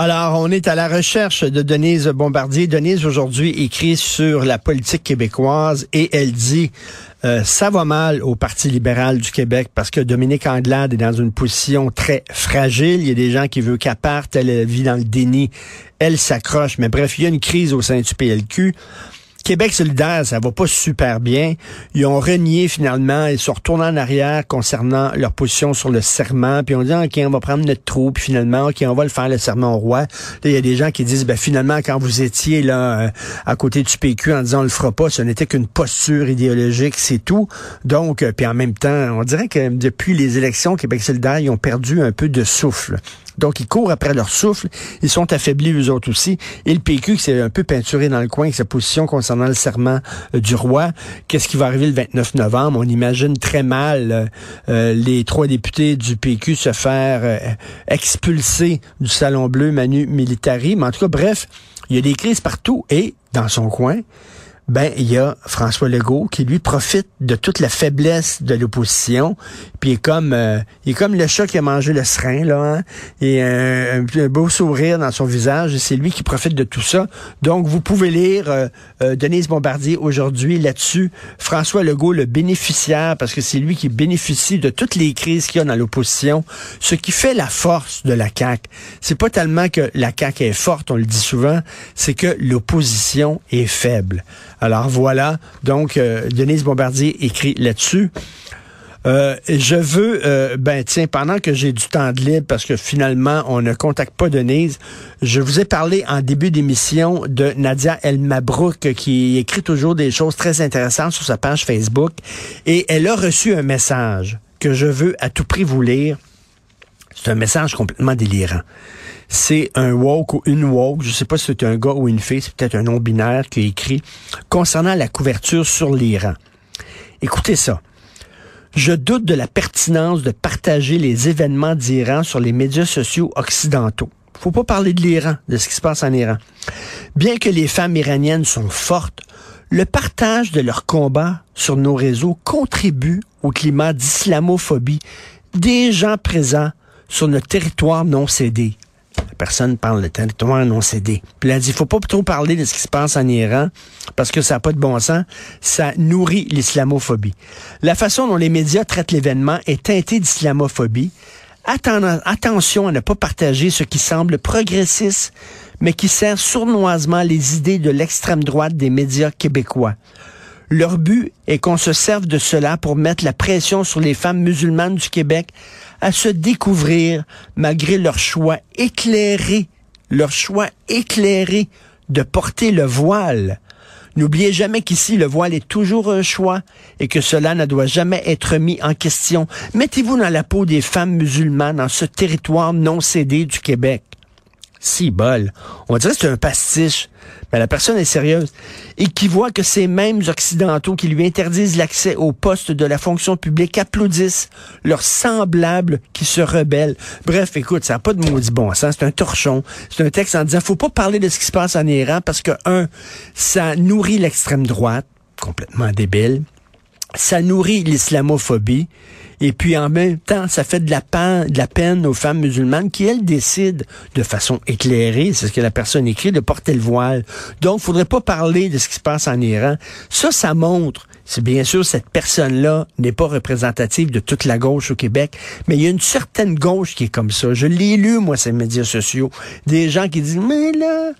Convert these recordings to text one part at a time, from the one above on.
Alors, on est à la recherche de Denise Bombardier. Denise, aujourd'hui, écrit sur la politique québécoise et elle dit euh, ça va mal au Parti libéral du Québec parce que Dominique Anglade est dans une position très fragile. Il y a des gens qui veulent qu'elle parte. Elle vit dans le déni. Elle s'accroche. Mais bref, il y a une crise au sein du PLQ. Québec solidaire, ça va pas super bien. Ils ont renié finalement, ils sont retournés en arrière concernant leur position sur le serment, puis on dit OK, on va prendre notre trou, puis finalement OK, on va le faire le serment au roi. Il y a des gens qui disent ben finalement quand vous étiez là euh, à côté du PQ en disant on le fera pas, ce n'était qu'une posture idéologique, c'est tout. Donc euh, puis en même temps, on dirait que depuis les élections Québec solidaire, ils ont perdu un peu de souffle. Donc, ils courent après leur souffle. Ils sont affaiblis, eux autres aussi. Et le PQ, qui s'est un peu peinturé dans le coin avec sa position concernant le serment euh, du roi. Qu'est-ce qui va arriver le 29 novembre? On imagine très mal euh, euh, les trois députés du PQ se faire expulser du Salon Bleu Manu Militari. Mais en tout cas, bref, il y a des crises partout. Et, dans son coin, ben il y a François Legault qui lui profite de toute la faiblesse de l'opposition, puis il est comme euh, il est comme le chat qui a mangé le serin là, hein? et un, beau sourire dans son visage, et c'est lui qui profite de tout ça. Donc vous pouvez lire euh, euh, Denise Bombardier aujourd'hui là-dessus, François Legault le bénéficiaire parce que c'est lui qui bénéficie de toutes les crises qu'il y a dans l'opposition, ce qui fait la force de la CAQ. C'est pas tellement que la CAQ est forte, on le dit souvent, c'est que l'opposition est faible. Alors voilà, donc euh, Denise Bombardier écrit là-dessus. Euh, je veux, euh, ben tiens, pendant que j'ai du temps de libre, parce que finalement on ne contacte pas Denise, je vous ai parlé en début d'émission de Nadia El Mabrouk qui écrit toujours des choses très intéressantes sur sa page Facebook et elle a reçu un message que je veux à tout prix vous lire. C'est un message complètement délirant c'est un woke ou une woke, je sais pas si c'est un gars ou une fille, c'est peut-être un nom binaire qui écrit concernant la couverture sur l'Iran. Écoutez ça. Je doute de la pertinence de partager les événements d'Iran sur les médias sociaux occidentaux. Faut pas parler de l'Iran, de ce qui se passe en Iran. Bien que les femmes iraniennes sont fortes, le partage de leurs combats sur nos réseaux contribue au climat d'islamophobie des gens présents sur notre territoire non cédé personne parle de territoire non cédé. Puis elle dit, faut pas trop parler de ce qui se passe en Iran parce que ça n'a pas de bon sens. Ça nourrit l'islamophobie. La façon dont les médias traitent l'événement est teintée d'islamophobie. attention à ne pas partager ce qui semble progressiste, mais qui sert sournoisement les idées de l'extrême droite des médias québécois. Leur but est qu'on se serve de cela pour mettre la pression sur les femmes musulmanes du Québec à se découvrir malgré leur choix éclairé, leur choix éclairé de porter le voile. N'oubliez jamais qu'ici, le voile est toujours un choix et que cela ne doit jamais être mis en question. Mettez-vous dans la peau des femmes musulmanes dans ce territoire non cédé du Québec. Si bol. On dirait que c'est un pastiche. Mais la personne est sérieuse. Et qui voit que ces mêmes Occidentaux qui lui interdisent l'accès au poste de la fonction publique applaudissent leurs semblables qui se rebellent. Bref, écoute, ça n'a pas de maudit bon sens. C'est un torchon. C'est un texte en disant, faut pas parler de ce qui se passe en Iran parce que, un, ça nourrit l'extrême droite, complètement débile. Ça nourrit l'islamophobie. Et puis en même temps, ça fait de la, peine, de la peine aux femmes musulmanes qui, elles, décident de façon éclairée, c'est ce que la personne écrit, de porter le voile. Donc, faudrait pas parler de ce qui se passe en Iran. Ça, ça montre c'est bien sûr cette personne-là n'est pas représentative de toute la gauche au Québec, mais il y a une certaine gauche qui est comme ça. Je l'ai lu, moi, ces médias sociaux. Des gens qui disent, mais là,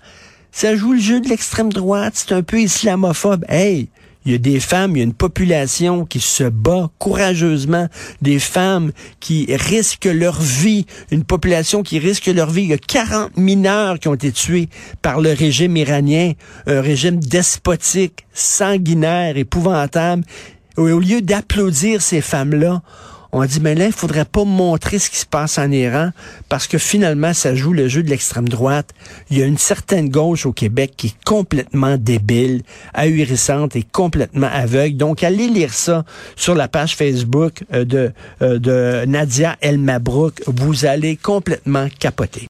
ça joue le jeu de l'extrême droite, c'est un peu islamophobe. Hey, il y a des femmes, il y a une population qui se bat courageusement, des femmes qui risquent leur vie, une population qui risque leur vie. Il y a 40 mineurs qui ont été tués par le régime iranien, un régime despotique, sanguinaire, épouvantable. Au lieu d'applaudir ces femmes-là, On a dit, mais là, il faudrait pas montrer ce qui se passe en Iran parce que finalement, ça joue le jeu de l'extrême droite. Il y a une certaine gauche au Québec qui est complètement débile, ahurissante et complètement aveugle. Donc, allez lire ça sur la page Facebook euh, de, euh, de Nadia El Mabrouk. Vous allez complètement capoter.